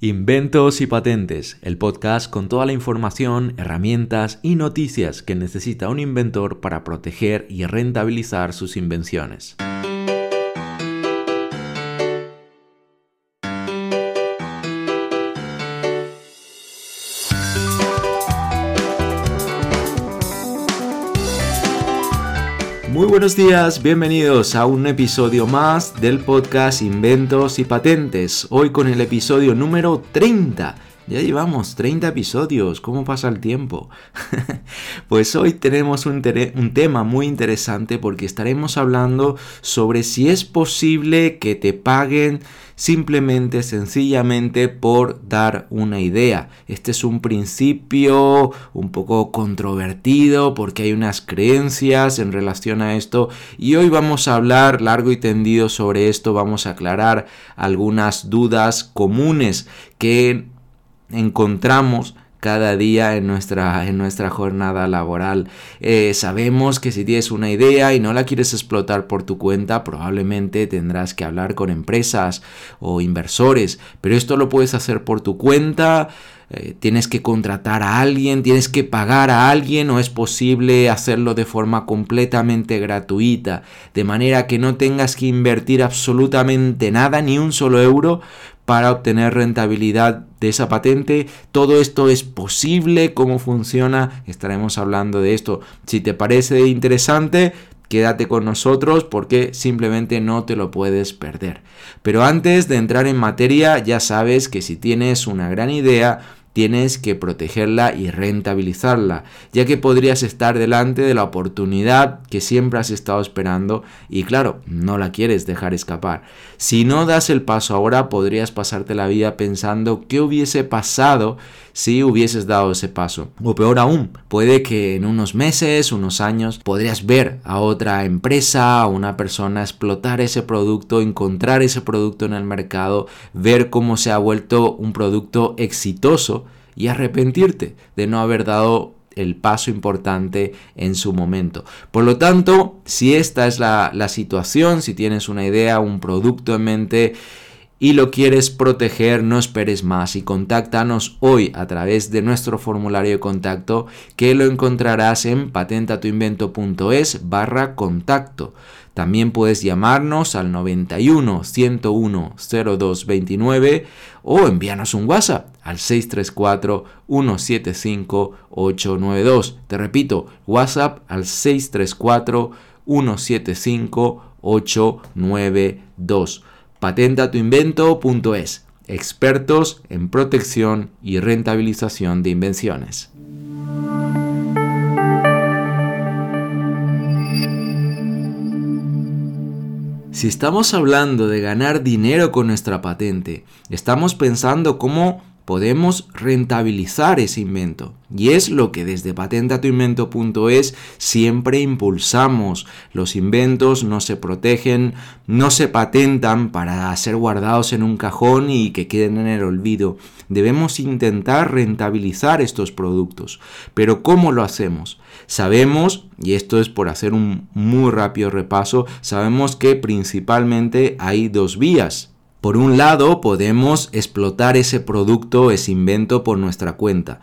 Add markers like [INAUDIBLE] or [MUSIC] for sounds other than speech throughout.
Inventos y Patentes, el podcast con toda la información, herramientas y noticias que necesita un inventor para proteger y rentabilizar sus invenciones. Buenos días, bienvenidos a un episodio más del podcast Inventos y Patentes. Hoy con el episodio número 30. Ya llevamos 30 episodios, ¿cómo pasa el tiempo? [LAUGHS] pues hoy tenemos un, un, tema muy interesante porque estaremos hablando sobre si es posible que te paguen simplemente, sencillamente por dar una idea. Este es un principio un poco controvertido porque hay unas creencias en relación a esto y hoy vamos a hablar largo y tendido sobre esto, vamos a aclarar algunas dudas comunes que encontramos cada día en nuestra, en nuestra jornada laboral. Eh, sabemos que si tienes una idea y no la quieres explotar por tu cuenta, probablemente tendrás que hablar con empresas o inversores, pero esto lo puedes hacer por tu cuenta. Eh, tienes que contratar a alguien, tienes que pagar a alguien o es posible hacerlo de forma completamente gratuita, de manera que no tengas que invertir absolutamente nada, ni un solo euro, para obtener rentabilidad de esa patente. Todo esto es posible, cómo funciona, estaremos hablando de esto. Si te parece interesante, quédate con nosotros porque simplemente no te lo puedes perder. Pero antes de entrar en materia, ya sabes que si tienes una gran idea, tienes que protegerla y rentabilizarla, ya que podrías estar delante de la oportunidad que siempre has estado esperando y claro, no la quieres dejar escapar. Si no das el paso ahora, podrías pasarte la vida pensando qué hubiese pasado si hubieses dado ese paso. O peor aún, puede que en unos meses, unos años, podrías ver a otra empresa, a una persona explotar ese producto, encontrar ese producto en el mercado, ver cómo se ha vuelto un producto exitoso y arrepentirte de no haber dado el paso importante en su momento. Por lo tanto, si esta es la, la situación, si tienes una idea, un producto en mente, y lo quieres proteger, no esperes más y contáctanos hoy a través de nuestro formulario de contacto que lo encontrarás en patentatuinvento.es barra contacto. También puedes llamarnos al 91 101 0229 o envíanos un WhatsApp al 634 175 892. Te repito, WhatsApp al 634 175 892 patentatuinvento.es, expertos en protección y rentabilización de invenciones. Si estamos hablando de ganar dinero con nuestra patente, estamos pensando cómo podemos rentabilizar ese invento. Y es lo que desde patentatuinvento.es siempre impulsamos. Los inventos no se protegen, no se patentan para ser guardados en un cajón y que queden en el olvido. Debemos intentar rentabilizar estos productos. Pero ¿cómo lo hacemos? Sabemos, y esto es por hacer un muy rápido repaso, sabemos que principalmente hay dos vías por un lado, podemos explotar ese producto, ese invento por nuestra cuenta.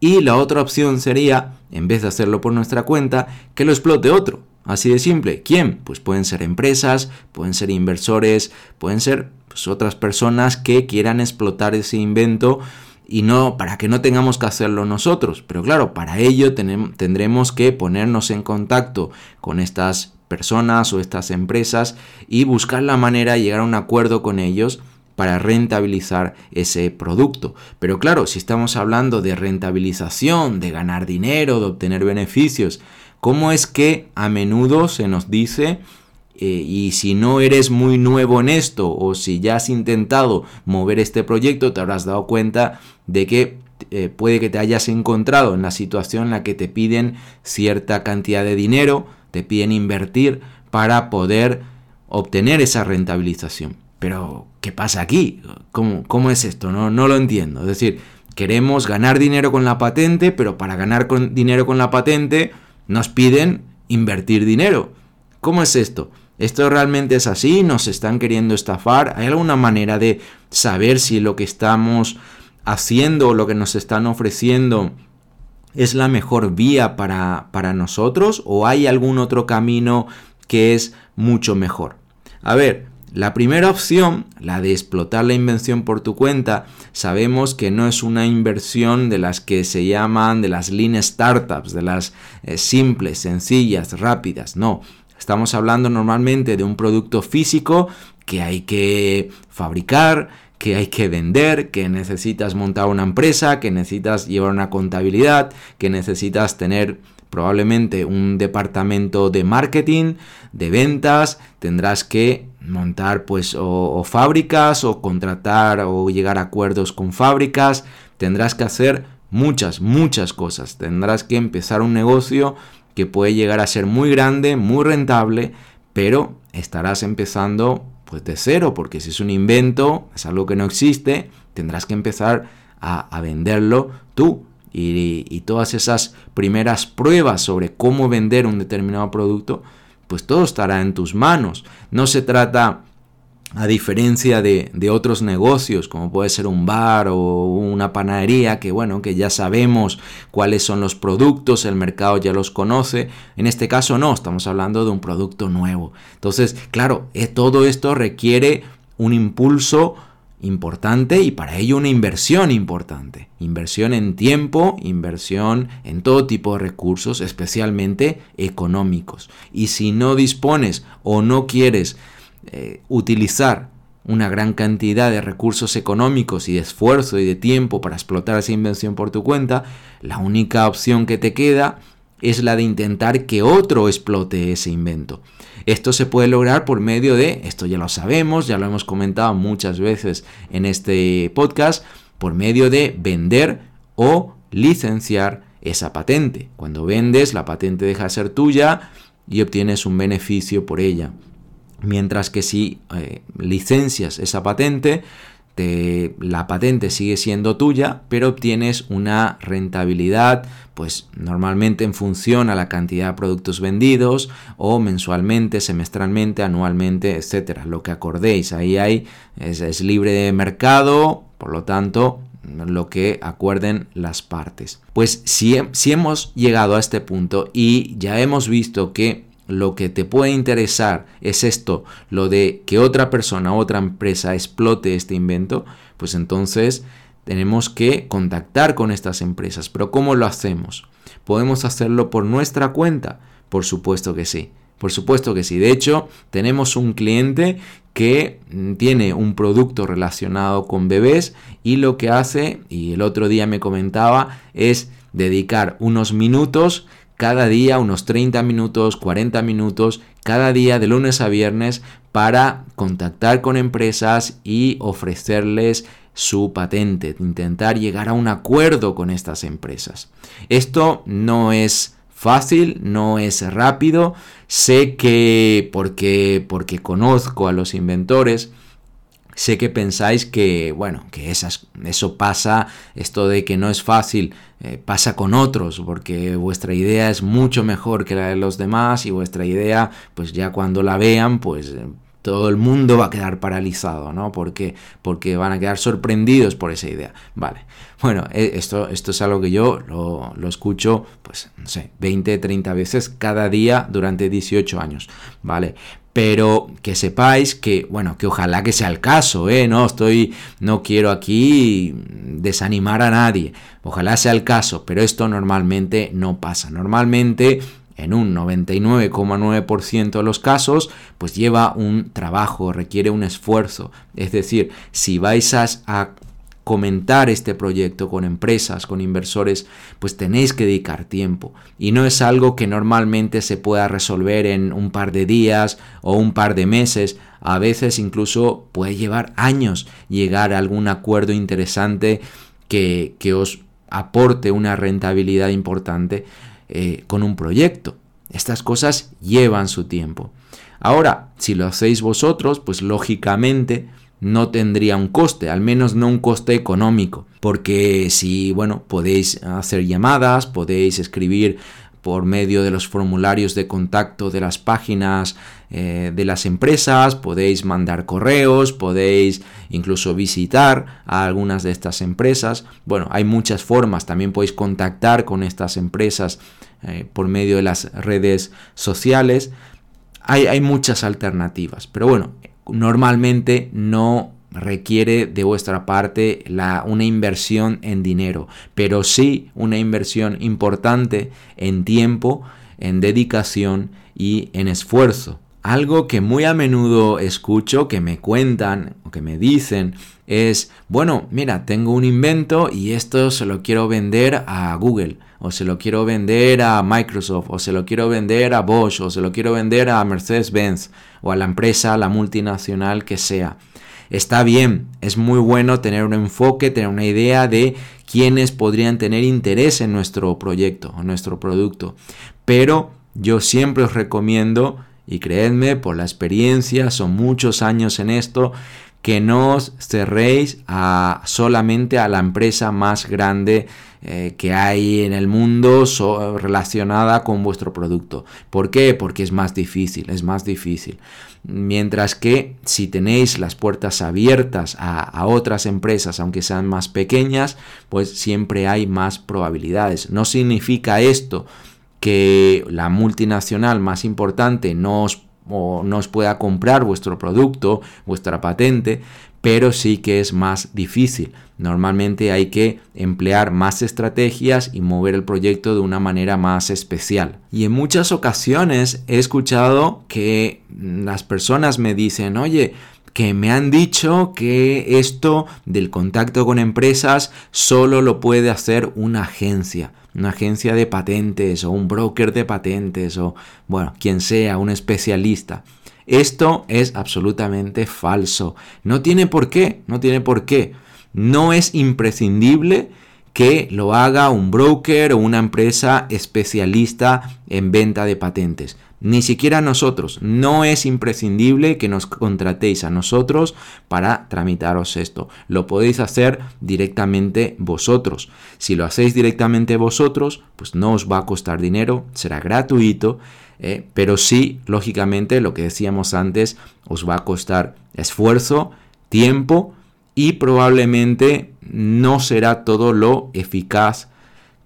Y la otra opción sería, en vez de hacerlo por nuestra cuenta, que lo explote otro. Así de simple. ¿Quién? Pues pueden ser empresas, pueden ser inversores, pueden ser pues, otras personas que quieran explotar ese invento y no para que no tengamos que hacerlo nosotros. Pero claro, para ello tendremos que ponernos en contacto con estas personas o estas empresas y buscar la manera de llegar a un acuerdo con ellos para rentabilizar ese producto. Pero claro, si estamos hablando de rentabilización, de ganar dinero, de obtener beneficios, ¿cómo es que a menudo se nos dice eh, y si no eres muy nuevo en esto o si ya has intentado mover este proyecto, te habrás dado cuenta de que eh, puede que te hayas encontrado en la situación en la que te piden cierta cantidad de dinero, te piden invertir para poder obtener esa rentabilización. Pero, ¿qué pasa aquí? ¿Cómo, cómo es esto? No, no lo entiendo. Es decir, queremos ganar dinero con la patente, pero para ganar dinero con la patente nos piden invertir dinero. ¿Cómo es esto? ¿Esto realmente es así? ¿Nos están queriendo estafar? ¿Hay alguna manera de saber si lo que estamos haciendo o lo que nos están ofreciendo es la mejor vía para, para nosotros o hay algún otro camino que es mucho mejor? A ver, la primera opción, la de explotar la invención por tu cuenta, sabemos que no es una inversión de las que se llaman de las lean startups, de las eh, simples, sencillas, rápidas, no. Estamos hablando normalmente de un producto físico que hay que fabricar, que hay que vender, que necesitas montar una empresa, que necesitas llevar una contabilidad, que necesitas tener probablemente un departamento de marketing, de ventas, tendrás que montar pues o, fábricas o contratar o llegar a acuerdos con fábricas, tendrás que hacer muchas, muchas cosas, tendrás que empezar un negocio que puede llegar a ser muy grande, muy rentable, pero estarás empezando pues de cero, porque si es un invento, es algo que no existe, tendrás que empezar a, venderlo tú. Y, y, todas esas primeras pruebas sobre cómo vender un determinado producto, pues todo estará en tus manos. No se trata a diferencia de, otros negocios, como puede ser un bar o una panadería, que bueno, que ya sabemos cuáles son los productos, el mercado ya los conoce, en este caso no, estamos hablando de un producto nuevo. Entonces, claro, eh, todo esto requiere un impulso importante y para ello una inversión importante. Inversión en tiempo, inversión en todo tipo de recursos, especialmente económicos. Y si no dispones o no quieres eh, utilizar una gran cantidad de recursos económicos y de esfuerzo y de tiempo para explotar esa invención por tu cuenta, la única opción que te queda es la de intentar que otro explote ese invento. Esto se puede lograr por medio de, esto ya lo sabemos, ya lo hemos comentado muchas veces en este podcast, por medio de vender o licenciar esa patente. Cuando vendes, la patente deja de ser tuya y obtienes un beneficio por ella. Mientras que si eh, licencias esa patente, la patente sigue siendo tuya, pero obtienes una rentabilidad, pues normalmente en función a la cantidad de productos vendidos o mensualmente, semestralmente, anualmente, etcétera. Lo que acordéis, ahí hay, es, libre de mercado, por lo tanto, lo que acuerden las partes. Pues si, si hemos llegado a este punto y ya hemos visto que lo que te puede interesar es esto, lo de que otra persona, otra empresa explote este invento, pues entonces tenemos que contactar con estas empresas. Pero ¿cómo lo hacemos? ¿Podemos hacerlo por nuestra cuenta? Por supuesto que sí. Por supuesto que sí. De hecho, tenemos un cliente que tiene un producto relacionado con bebés y lo que hace, y el otro día me comentaba, es dedicar unos minutos cada día unos 30 minutos, 40 minutos, cada día de lunes a viernes para contactar con empresas y ofrecerles su patente, intentar llegar a un acuerdo con estas empresas. Esto no es fácil, no es rápido, sé que porque porque conozco a los inventores, Sé que pensáis que, bueno, que esas, eso pasa, esto de que no es fácil, eh, pasa con otros, porque vuestra idea es mucho mejor que la de los demás y vuestra idea, pues ya cuando la vean, pues eh, todo el mundo va a quedar paralizado, ¿no? Porque, porque van a quedar sorprendidos por esa idea. Vale. Bueno, eh, esto, esto es algo que yo lo, lo, escucho, pues, no sé, 20, 30 veces cada día durante 18 años, ¿vale? Pero que sepáis que, bueno, que ojalá que sea el caso, ¿eh? No estoy, no quiero aquí desanimar a nadie, ojalá sea el caso, pero esto normalmente no pasa. Normalmente en un 99,9% de los casos, pues lleva un trabajo, requiere un esfuerzo. Es decir, si vais a, comentar este proyecto con empresas, con inversores, pues tenéis que dedicar tiempo. Y no es algo que normalmente se pueda resolver en un par de días o un par de meses. A veces incluso puede llevar años llegar a algún acuerdo interesante que, os aporte una rentabilidad importante eh, con un proyecto. Estas cosas llevan su tiempo. Ahora, si lo hacéis vosotros, pues lógicamente no tendría un coste, al menos no un coste económico, porque si, bueno, podéis hacer llamadas, podéis escribir por medio de los formularios de contacto de las páginas eh, de las empresas, podéis mandar correos, podéis incluso visitar a algunas de estas empresas. Bueno, hay muchas formas, también podéis contactar con estas empresas eh, por medio de las redes sociales. Hay, hay muchas alternativas, pero bueno, normalmente no requiere de vuestra parte una inversión en dinero, pero sí una inversión importante en tiempo, en dedicación y en esfuerzo. Algo que muy a menudo escucho, que me cuentan o que me dicen, es, bueno, mira, tengo un invento y esto se lo quiero vender a Google, o se lo quiero vender a Microsoft, o se lo quiero vender a Bosch, o se lo quiero vender a Mercedes-Benz, o a la empresa, a la multinacional que sea. Está bien, es muy bueno tener un enfoque, tener una idea de quiénes podrían tener interés en nuestro proyecto o nuestro producto, pero yo siempre os recomiendo y creedme, por la experiencia, son muchos años en esto, que no os cerréis a, solamente a la empresa más grande eh, que hay en el mundo relacionada con vuestro producto. ¿Por qué? Porque es más difícil, es más difícil. Mientras que si tenéis las puertas abiertas a, a otras empresas, aunque sean más pequeñas, pues siempre hay más probabilidades. No significa esto que la multinacional más importante no os, pueda comprar vuestro producto, vuestra patente, pero sí que es más difícil. Normalmente hay que emplear más estrategias y mover el proyecto de una manera más especial. Y en muchas ocasiones he escuchado que las personas me dicen, oye, que me han dicho que esto del contacto con empresas solo lo puede hacer una agencia una agencia de patentes o un broker de patentes o, bueno, quien sea, un especialista. Esto es absolutamente falso. No tiene por qué, no tiene por qué. No es imprescindible que lo haga un broker o una empresa especialista en venta de patentes. Ni siquiera nosotros. No es imprescindible que nos contratéis a nosotros para tramitaros esto. Lo podéis hacer directamente vosotros. Si lo hacéis directamente vosotros, pues no os va a costar dinero, será gratuito. Eh, pero sí, lógicamente, lo que decíamos antes, os va a costar esfuerzo, tiempo y probablemente no será todo lo eficaz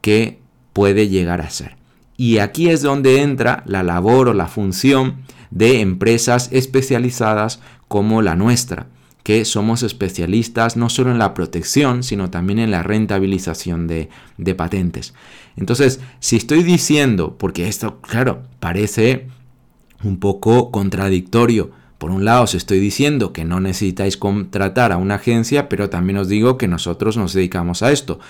que puede llegar a ser. Y aquí es donde entra la labor o la función de empresas especializadas como la nuestra, que somos especialistas no solo en la protección, sino también en la rentabilización de, patentes. Entonces, si estoy diciendo, porque esto, claro, parece un poco contradictorio, por un lado os estoy diciendo que no necesitáis contratar a una agencia, pero también os digo que nosotros nos dedicamos a esto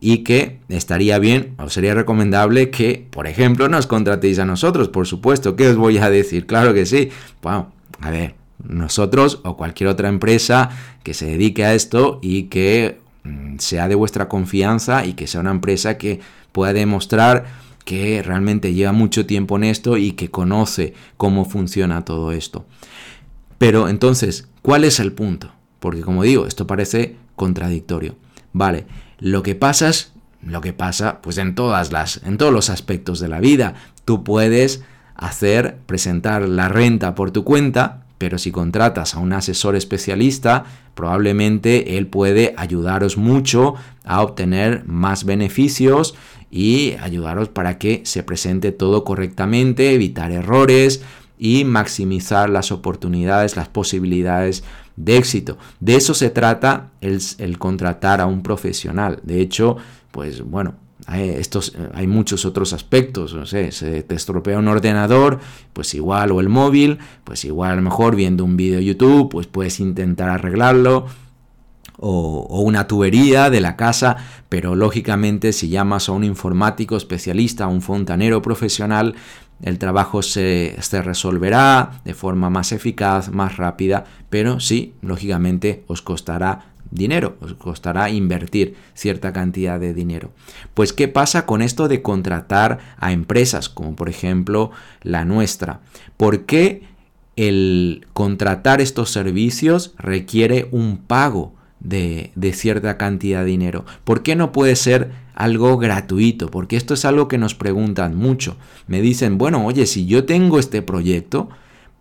y que estaría bien o sería recomendable que, por ejemplo, nos contratéis a nosotros, por supuesto. ¿Qué os voy a decir? Claro que sí. Bueno, a ver, nosotros o cualquier otra empresa que se dedique a esto y que mm, sea de vuestra confianza y que sea una empresa que pueda demostrar que realmente lleva mucho tiempo en esto y que conoce cómo funciona todo esto. Pero entonces, ¿cuál es el punto? Porque como digo, esto parece contradictorio. Vale, lo que pasa es lo que pasa pues en todas las en todos los aspectos de la vida. Tú puedes hacer presentar la renta por tu cuenta, pero si contratas a un asesor especialista, probablemente él puede ayudaros mucho a obtener más beneficios y ayudaros para que se presente todo correctamente, evitar errores y maximizar las oportunidades, las posibilidades de éxito. De eso se trata el, contratar a un profesional. De hecho, pues bueno, hay, estos, hay muchos otros aspectos. No sé, se te estropea un ordenador, pues igual, o el móvil, pues igual a lo mejor viendo un vídeo YouTube, pues puedes intentar arreglarlo. O, una tubería de la casa, pero lógicamente si llamas a un informático especialista, a un fontanero profesional, el trabajo se, resolverá de forma más eficaz, más rápida, pero sí, lógicamente os costará dinero, os costará invertir cierta cantidad de dinero. Pues, ¿qué pasa con esto de contratar a empresas como por ejemplo la nuestra? ¿Por qué el contratar estos servicios requiere un pago de, de cierta cantidad de dinero? ¿Por qué no puede ser algo gratuito, porque esto es algo que nos preguntan mucho. Me dicen, bueno, oye, si yo tengo este proyecto,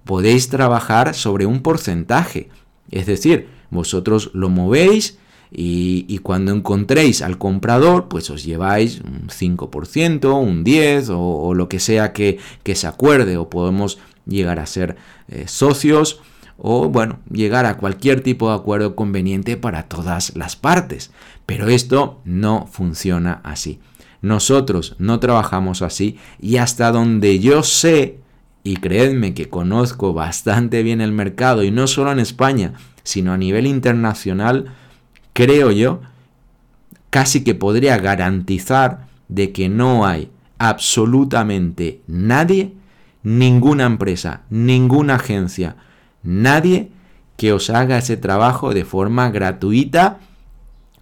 podéis trabajar sobre un porcentaje. Es decir, vosotros lo movéis y, cuando encontréis al comprador, pues os lleváis un 5%, un 10% o, lo que sea que, se acuerde o podemos llegar a ser eh, socios o bueno, llegar a cualquier tipo de acuerdo conveniente para todas las partes. Pero esto no funciona así. Nosotros no trabajamos así y hasta donde yo sé, y creedme que conozco bastante bien el mercado y no solo en España, sino a nivel internacional, creo yo, casi que podría garantizar de que no hay absolutamente nadie, ninguna empresa, ninguna agencia, nadie que os haga ese trabajo de forma gratuita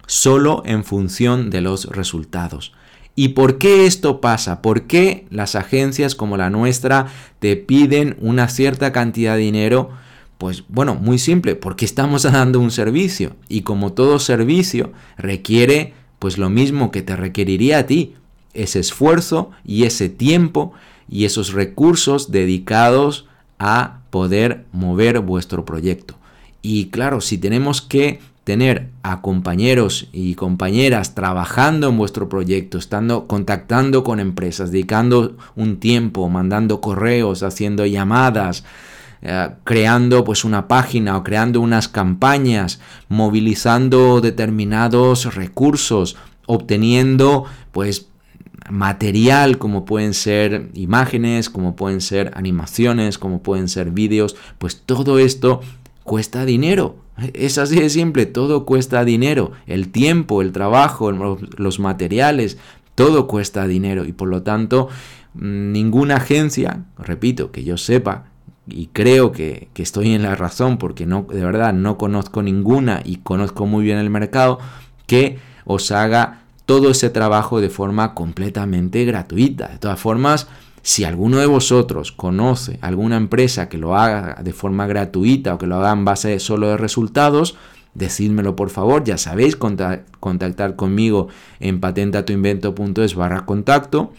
solo en función de los resultados. ¿Y por qué esto pasa? ¿Por qué las agencias como la nuestra te piden una cierta cantidad de dinero? Pues bueno, muy simple, porque estamos [LAUGHS] dando un servicio y como todo servicio requiere pues lo mismo que te requeriría a ti, ese esfuerzo y ese tiempo y esos recursos dedicados a poder mover vuestro proyecto. Y claro, si tenemos que tener a compañeros y compañeras trabajando en vuestro proyecto, estando contactando con empresas, dedicando un tiempo, mandando correos, haciendo llamadas, eh, creando pues una página o creando unas campañas, movilizando determinados recursos, obteniendo pues material como pueden ser imágenes, como pueden ser animaciones, como pueden ser vídeos, pues todo esto cuesta dinero. Es así de simple, todo cuesta dinero. El tiempo, el trabajo, los materiales, todo cuesta dinero. Y por lo tanto, ninguna agencia, repito, que yo sepa, y creo que, que, estoy en la razón porque no, de verdad no conozco ninguna y conozco muy bien el mercado, que os haga todo ese trabajo de forma completamente gratuita. De todas formas, si alguno de vosotros conoce alguna empresa que lo haga de forma gratuita o que lo haga en base solo de resultados, decídmelo por favor. Ya sabéis, contactar conmigo en patentatuinvento.es barra contacto.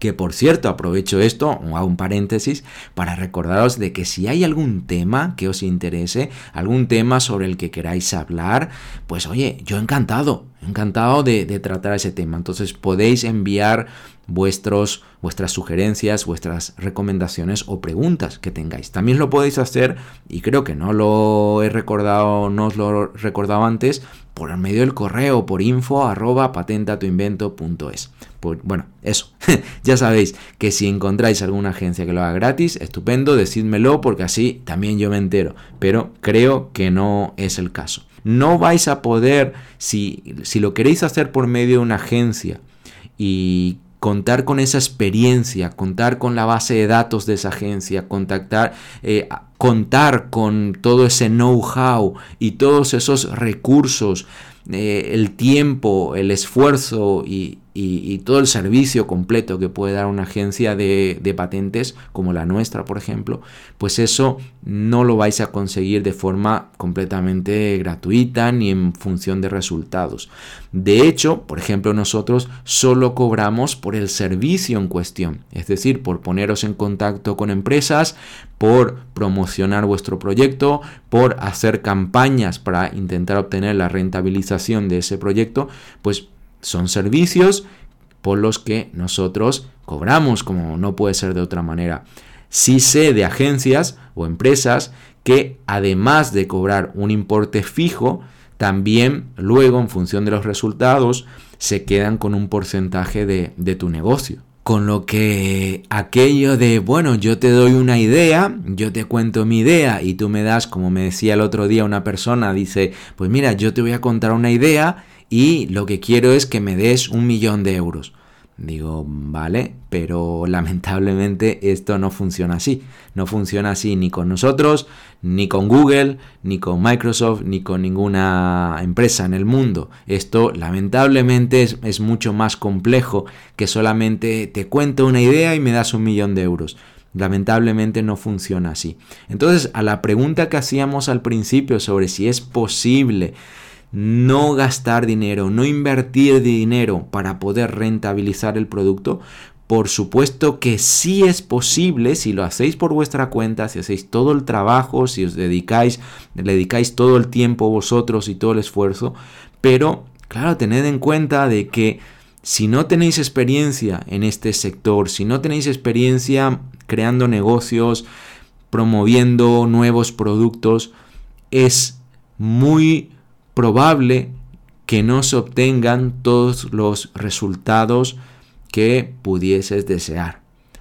Que por cierto, aprovecho esto, hago un paréntesis, para recordaros de que si hay algún tema que os interese, algún tema sobre el que queráis hablar, pues oye, yo encantado, encantado de, tratar ese tema. Entonces podéis enviar vuestros, vuestras sugerencias, vuestras recomendaciones o preguntas que tengáis. También lo podéis hacer, y creo que no lo he recordado, no os lo he recordado antes, por medio del correo, por info arroba patentatuinvento.es. Bueno, eso. [LAUGHS] ya sabéis que si encontráis alguna agencia que lo haga gratis, estupendo, decídmelo porque así también yo me entero. Pero creo que no es el caso. No vais a poder, si, si lo queréis hacer por medio de una agencia y contar con esa experiencia, contar con la base de datos de esa agencia, contactar, eh, contar con todo ese know-how y todos esos recursos, eh, el tiempo, el esfuerzo y, y, todo el servicio completo que puede dar una agencia de, de, patentes como la nuestra, por ejemplo, pues eso no lo vais a conseguir de forma completamente gratuita ni en función de resultados. De hecho, por ejemplo, nosotros solo cobramos por el servicio en cuestión, es decir, por poneros en contacto con empresas, por promocionar vuestro proyecto, por hacer campañas para intentar obtener la rentabilización de ese proyecto, pues son servicios por los que nosotros cobramos, como no puede ser de otra manera. Sí sé de agencias o empresas que además de cobrar un importe fijo, también luego en función de los resultados se quedan con un porcentaje de, de tu negocio. Con lo que aquello de, bueno, yo te doy una idea, yo te cuento mi idea y tú me das, como me decía el otro día una persona, dice, pues mira, yo te voy a contar una idea y lo que quiero es que me des un millón de euros. Digo, vale, pero [LAUGHS] lamentablemente esto no funciona así. No funciona así ni con nosotros, ni con Google, ni con Microsoft, ni con ninguna empresa en el mundo. Esto lamentablemente es, mucho más complejo que solamente te cuento una idea y me das un millón de euros. Lamentablemente no funciona así. Entonces, a la pregunta que hacíamos al principio sobre si es posible no gastar dinero, no invertir dinero para poder rentabilizar el producto, Por supuesto que sí es posible si lo hacéis por vuestra cuenta, si hacéis todo el trabajo, si os dedicáis, le dedicáis todo el tiempo vosotros y todo el esfuerzo, pero claro, tened en cuenta de que si no tenéis experiencia en este sector, si no tenéis experiencia creando negocios, promoviendo nuevos productos, es muy probable que no se obtengan todos los resultados que pudieses desear.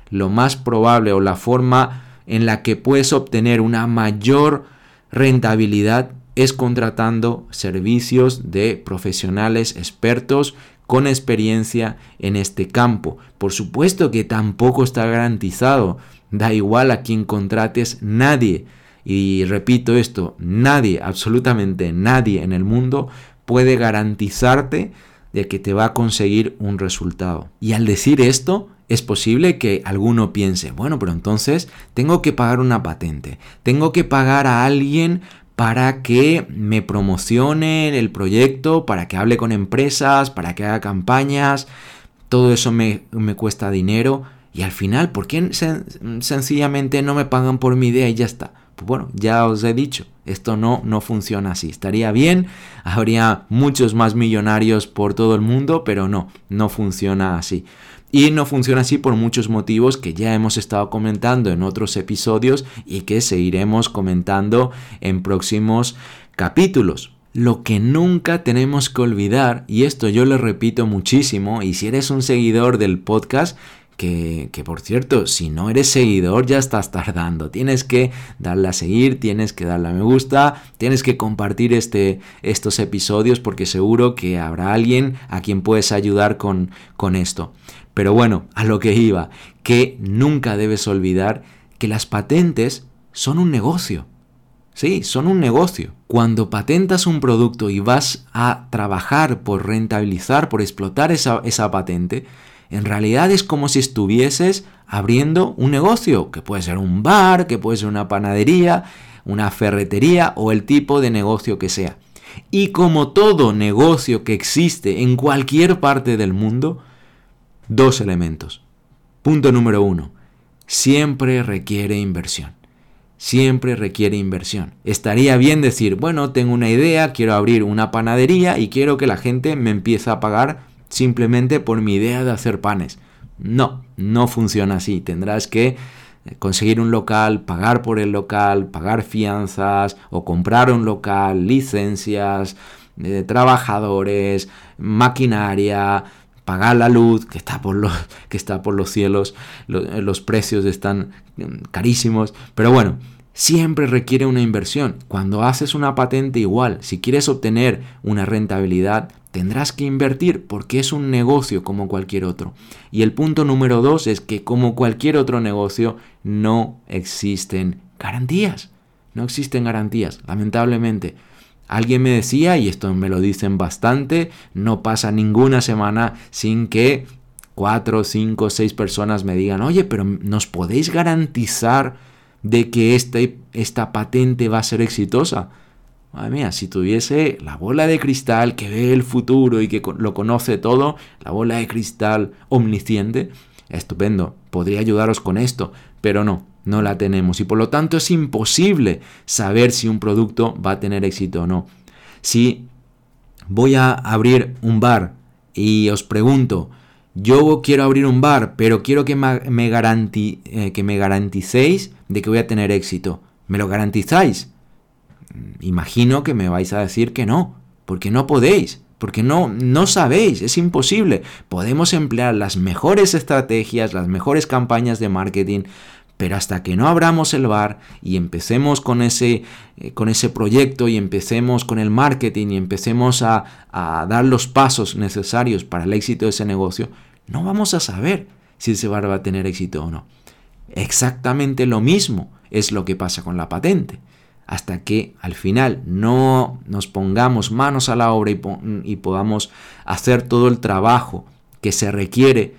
Lo más probable o la forma en la que puedes obtener una mayor rentabilidad es contratando servicios de profesionales expertos con experiencia en este campo. Por supuesto que tampoco está garantizado. Da igual a quien contrates, nadie, y repito esto, nadie, absolutamente nadie en el mundo puede garantizarte de que te va a conseguir un resultado. Y al decir esto, es posible que alguno piense, bueno, pero entonces tengo que pagar una patente, tengo que pagar a alguien para que me promocione el proyecto, para que hable con empresas, para que haga campañas, todo eso me, cuesta dinero y al final, ¿por qué sencillamente no me pagan por mi idea y ya está? Pues bueno, ya os he dicho, esto no, no funciona así. Estaría bien, habría muchos más millonarios por todo el mundo, pero no, no funciona así. Y no funciona así por muchos motivos que ya hemos estado comentando en otros episodios y que seguiremos comentando en próximos capítulos. Lo que nunca tenemos que olvidar, y esto yo lo repito muchísimo, y si eres un seguidor del podcast, que, por cierto, si no eres seguidor ya estás tardando. Tienes que darle a seguir, tienes que darle a me gusta, tienes que compartir este, estos episodios porque seguro que habrá alguien a quien puedes ayudar con, con esto. Pero bueno, a lo que iba, que nunca debes olvidar que las patentes son un negocio. Sí, son un negocio. Cuando patentas un producto y vas a trabajar por rentabilizar, por explotar esa, esa patente, en realidad es como si estuvieses abriendo un negocio, que puede ser un bar, que puede ser una panadería, una ferretería o el tipo de negocio que sea. Y como todo negocio que existe en cualquier parte del mundo, dos elementos. Punto número uno, siempre requiere inversión. Siempre requiere inversión. Estaría bien decir, bueno, tengo una idea, quiero abrir una panadería y quiero que la gente me empiece a pagar simplemente por mi idea de hacer panes. No, no funciona así. Tendrás que conseguir un local, pagar por el local, pagar fianzas o comprar un local, licencias, eh, trabajadores, maquinaria, pagar la luz, que está por los, [LAUGHS] que está por los cielos, los precios están mm, carísimos, pero bueno, siempre requiere una inversión. Cuando haces una patente igual, si quieres obtener una rentabilidad, tendrás que invertir porque es un negocio como cualquier otro. Y el punto número dos es que como cualquier otro negocio no existen garantías. No existen garantías, lamentablemente. Alguien me decía, y esto me lo dicen bastante, no pasa ninguna semana sin que cuatro, cinco, seis personas me digan, oye, pero ¿nos podéis garantizar de que este, esta patente va a ser exitosa? Madre mía, si tuviese la bola de cristal que ve el futuro y que lo conoce todo, la bola de cristal omnisciente, estupendo, podría ayudaros con esto, pero no, no la tenemos y por lo tanto es imposible saber si un producto va a tener éxito o no. Si voy a abrir un bar y os pregunto, yo quiero abrir un bar, pero quiero que me, eh, que me garanticéis de que voy a tener éxito. ¿Me lo garantizáis? Imagino que me vais a decir que no, porque no podéis, porque no, no sabéis, es imposible. Podemos emplear las mejores estrategias, las mejores campañas de marketing, pero hasta que no abramos el bar y empecemos con ese, eh, con ese proyecto y empecemos con el marketing y empecemos a, a dar los pasos necesarios para el éxito de ese negocio, no vamos a saber si ese bar va a tener éxito o no. Exactamente lo mismo es lo que pasa con la patente hasta que al final no nos pongamos manos a la obra y, podamos hacer todo el trabajo que se requiere,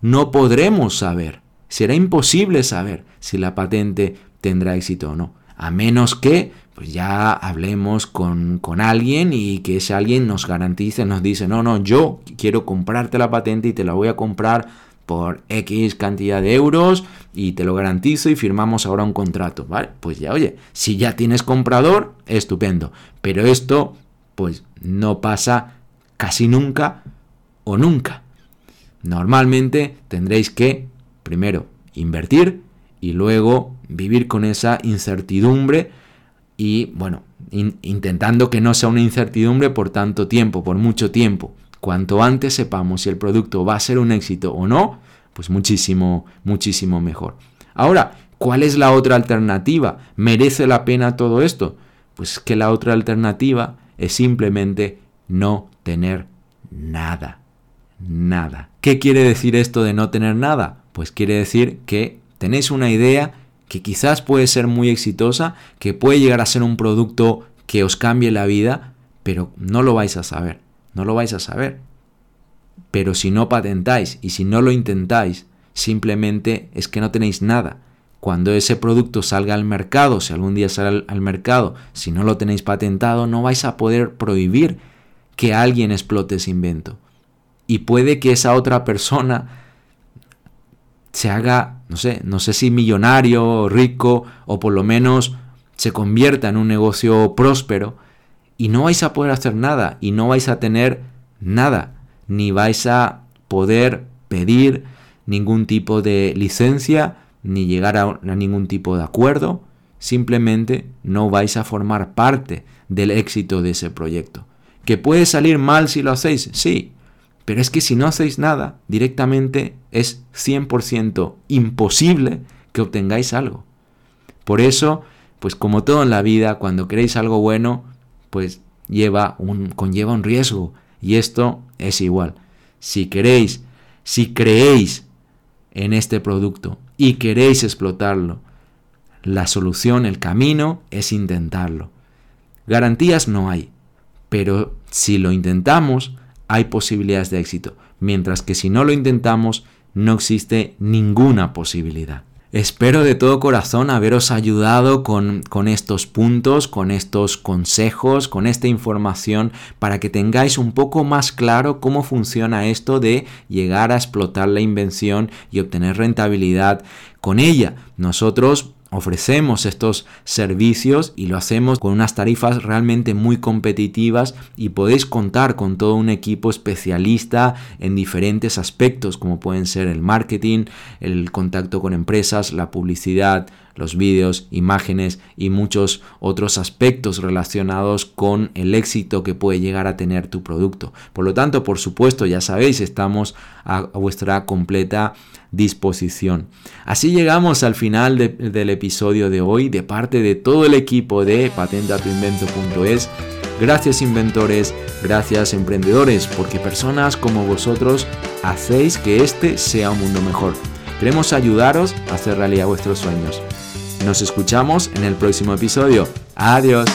no podremos saber, será imposible saber si la patente tendrá éxito o no, a menos que pues ya hablemos con, con, alguien y que ese alguien nos garantice, nos dice, no, no, yo quiero comprarte la patente y te la voy a comprar por X cantidad de euros y te lo garantizo y firmamos ahora un contrato, ¿vale? Pues ya, oye, si ya tienes comprador, estupendo. Pero esto, pues no pasa casi nunca o nunca. Normalmente tendréis que, primero, invertir y luego vivir con esa incertidumbre y, bueno, intentando que no sea una incertidumbre por tanto tiempo, por mucho tiempo. Cuanto antes sepamos si el producto va a ser un éxito o no, pues muchísimo, muchísimo mejor. Ahora, ¿cuál es la otra alternativa? ¿Merece la pena todo esto? Pues que la otra alternativa es simplemente no tener nada. Nada. ¿Qué quiere decir esto de no tener nada? Pues quiere decir que tenéis una idea que quizás puede ser muy exitosa, que puede llegar a ser un producto que os cambie la vida, pero no lo vais a saber no lo vais a saber. Pero si no patentáis y si no lo intentáis, simplemente es que no tenéis nada. Cuando ese producto salga al mercado, si algún día sale al mercado, si no lo tenéis patentado, no vais a poder prohibir que alguien explote ese invento. Y puede que esa otra persona se haga, no sé, no sé si millonario, rico, o por lo menos se convierta en un negocio próspero, y no vais a poder hacer nada y no vais a tener nada, ni vais a poder pedir ningún tipo de licencia, ni llegar a, ningún tipo de acuerdo, simplemente no vais a formar parte del éxito de ese proyecto. ¿Que puede salir mal si lo hacéis? Sí, pero es que si no hacéis nada, directamente es 100% imposible que obtengáis algo. Por eso, pues como todo en la vida, cuando queréis algo bueno, pues conlleva un riesgo. Y esto es igual. Si queréis, si creéis en este producto y queréis explotarlo, la solución, el camino es intentarlo. Garantías no hay, pero si lo intentamos, hay posibilidades de éxito, mientras que si no lo intentamos, no existe ninguna posibilidad. Espero de todo corazón haberos ayudado con, con, estos puntos, con estos consejos, con esta información para que tengáis un poco más claro cómo funciona esto de llegar a explotar la invención y obtener rentabilidad con ella. Nosotros ofrecemos estos servicios y lo hacemos con unas tarifas realmente muy competitivas y podéis contar con todo un equipo especialista en diferentes aspectos como pueden ser el marketing, el contacto con empresas, la publicidad, los vídeos, imágenes y muchos otros aspectos relacionados con el éxito que puede llegar a tener tu producto. Por lo tanto, por supuesto, ya sabéis, estamos a, vuestra completa disposición. Así llegamos al final del episodio de hoy de parte de todo el equipo de patentatuinvento.es. Gracias inventores, gracias emprendedores, porque personas como vosotros hacéis que este sea un mundo mejor. Queremos ayudaros a hacer realidad vuestros sueños. Nos escuchamos en el próximo episodio. Adiós.